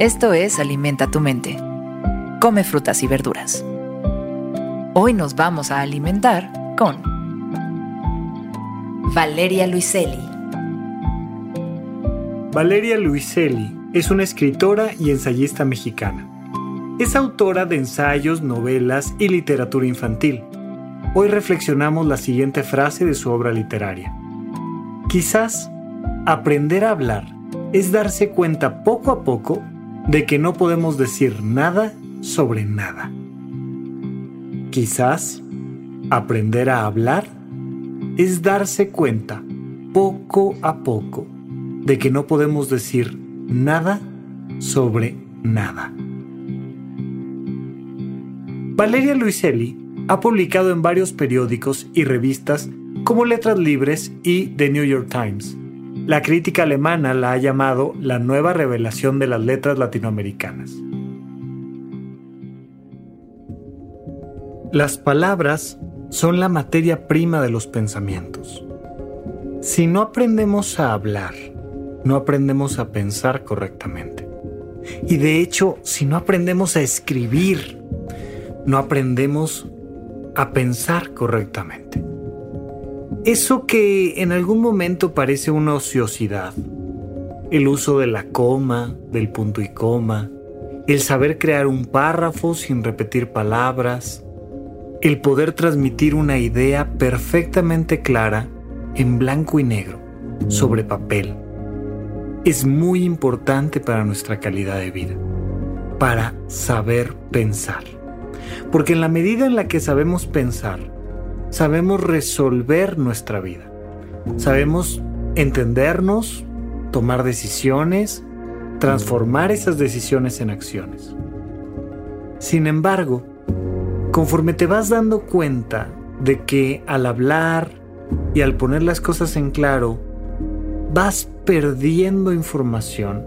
Esto es Alimenta tu mente. Come frutas y verduras. Hoy nos vamos a alimentar con Valeria Luiselli. Valeria Luiselli es una escritora y ensayista mexicana. Es autora de ensayos, novelas y literatura infantil. Hoy reflexionamos la siguiente frase de su obra literaria. Quizás aprender a hablar es darse cuenta poco a poco de que no podemos decir nada sobre nada. Quizás aprender a hablar es darse cuenta poco a poco de que no podemos decir nada sobre nada. Valeria Luiselli ha publicado en varios periódicos y revistas como Letras Libres y The New York Times la crítica alemana la ha llamado la nueva revelación de las letras latinoamericanas. Las palabras son la materia prima de los pensamientos. Si no aprendemos a hablar, no aprendemos a pensar correctamente. Y de hecho, si no aprendemos a escribir, no aprendemos a pensar correctamente. Eso que en algún momento parece una ociosidad, el uso de la coma, del punto y coma, el saber crear un párrafo sin repetir palabras, el poder transmitir una idea perfectamente clara en blanco y negro, sobre papel, es muy importante para nuestra calidad de vida, para saber pensar. Porque en la medida en la que sabemos pensar, sabemos resolver nuestra vida. Sabemos entendernos, tomar decisiones, transformar esas decisiones en acciones. Sin embargo, conforme te vas dando cuenta de que al hablar y al poner las cosas en claro, vas perdiendo información,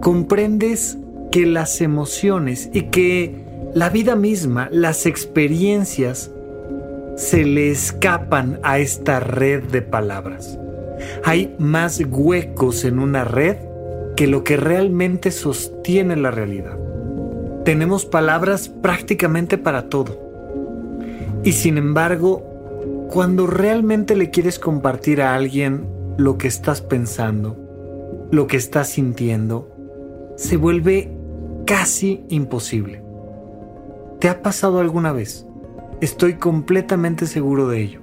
comprendes que las emociones y que la vida misma, las experiencias, se le escapan a esta red de palabras. Hay más huecos en una red que lo que realmente sostiene la realidad. Tenemos palabras prácticamente para todo. Y sin embargo, cuando realmente le quieres compartir a alguien lo que estás pensando, lo que estás sintiendo, se vuelve casi imposible. ¿Te ha pasado alguna vez? Estoy completamente seguro de ello.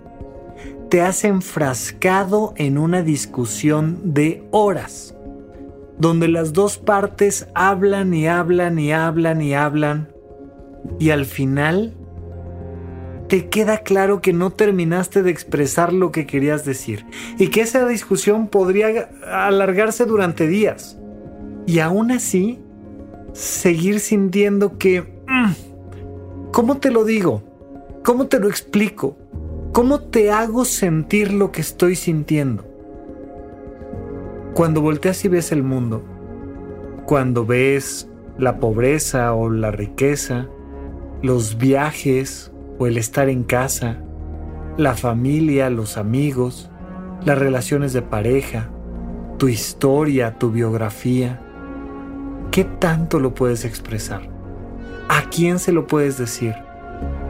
Te has enfrascado en una discusión de horas, donde las dos partes hablan y hablan y hablan y hablan, y al final te queda claro que no terminaste de expresar lo que querías decir y que esa discusión podría alargarse durante días. Y aún así, seguir sintiendo que... Mm, ¿Cómo te lo digo? ¿Cómo te lo explico? ¿Cómo te hago sentir lo que estoy sintiendo? Cuando volteas y ves el mundo, cuando ves la pobreza o la riqueza, los viajes o el estar en casa, la familia, los amigos, las relaciones de pareja, tu historia, tu biografía, ¿qué tanto lo puedes expresar? ¿A quién se lo puedes decir?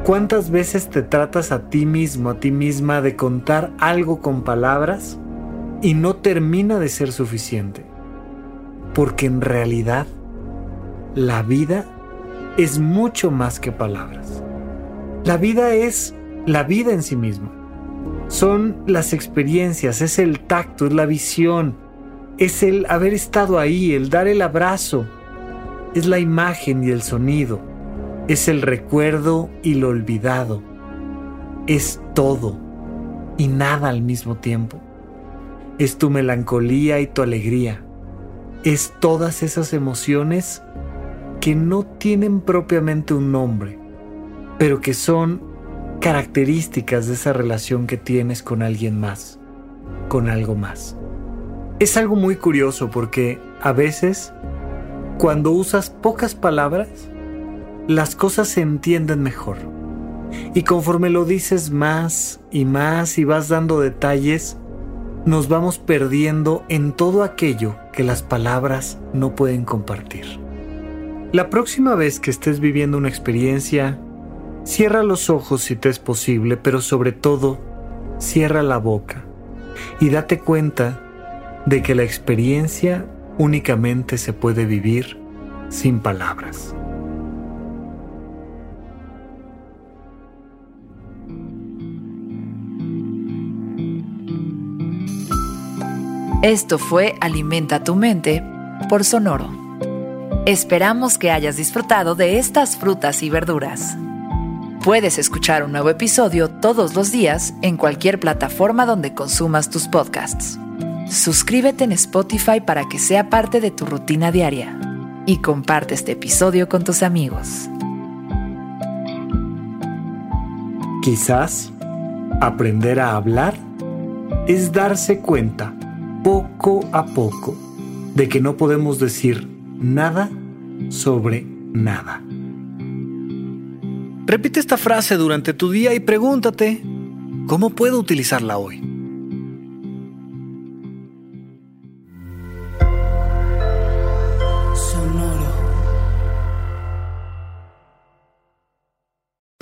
¿Cuántas veces te tratas a ti mismo, a ti misma de contar algo con palabras y no termina de ser suficiente? Porque en realidad la vida es mucho más que palabras. La vida es la vida en sí misma. Son las experiencias, es el tacto, es la visión, es el haber estado ahí, el dar el abrazo, es la imagen y el sonido es el recuerdo y lo olvidado. Es todo y nada al mismo tiempo. Es tu melancolía y tu alegría. Es todas esas emociones que no tienen propiamente un nombre, pero que son características de esa relación que tienes con alguien más, con algo más. Es algo muy curioso porque a veces, cuando usas pocas palabras, las cosas se entienden mejor. Y conforme lo dices más y más y vas dando detalles, nos vamos perdiendo en todo aquello que las palabras no pueden compartir. La próxima vez que estés viviendo una experiencia, cierra los ojos si te es posible, pero sobre todo, cierra la boca y date cuenta de que la experiencia únicamente se puede vivir sin palabras. Esto fue Alimenta tu mente por Sonoro. Esperamos que hayas disfrutado de estas frutas y verduras. Puedes escuchar un nuevo episodio todos los días en cualquier plataforma donde consumas tus podcasts. Suscríbete en Spotify para que sea parte de tu rutina diaria y comparte este episodio con tus amigos. Quizás aprender a hablar es darse cuenta poco a poco de que no podemos decir nada sobre nada. Repite esta frase durante tu día y pregúntate, ¿cómo puedo utilizarla hoy?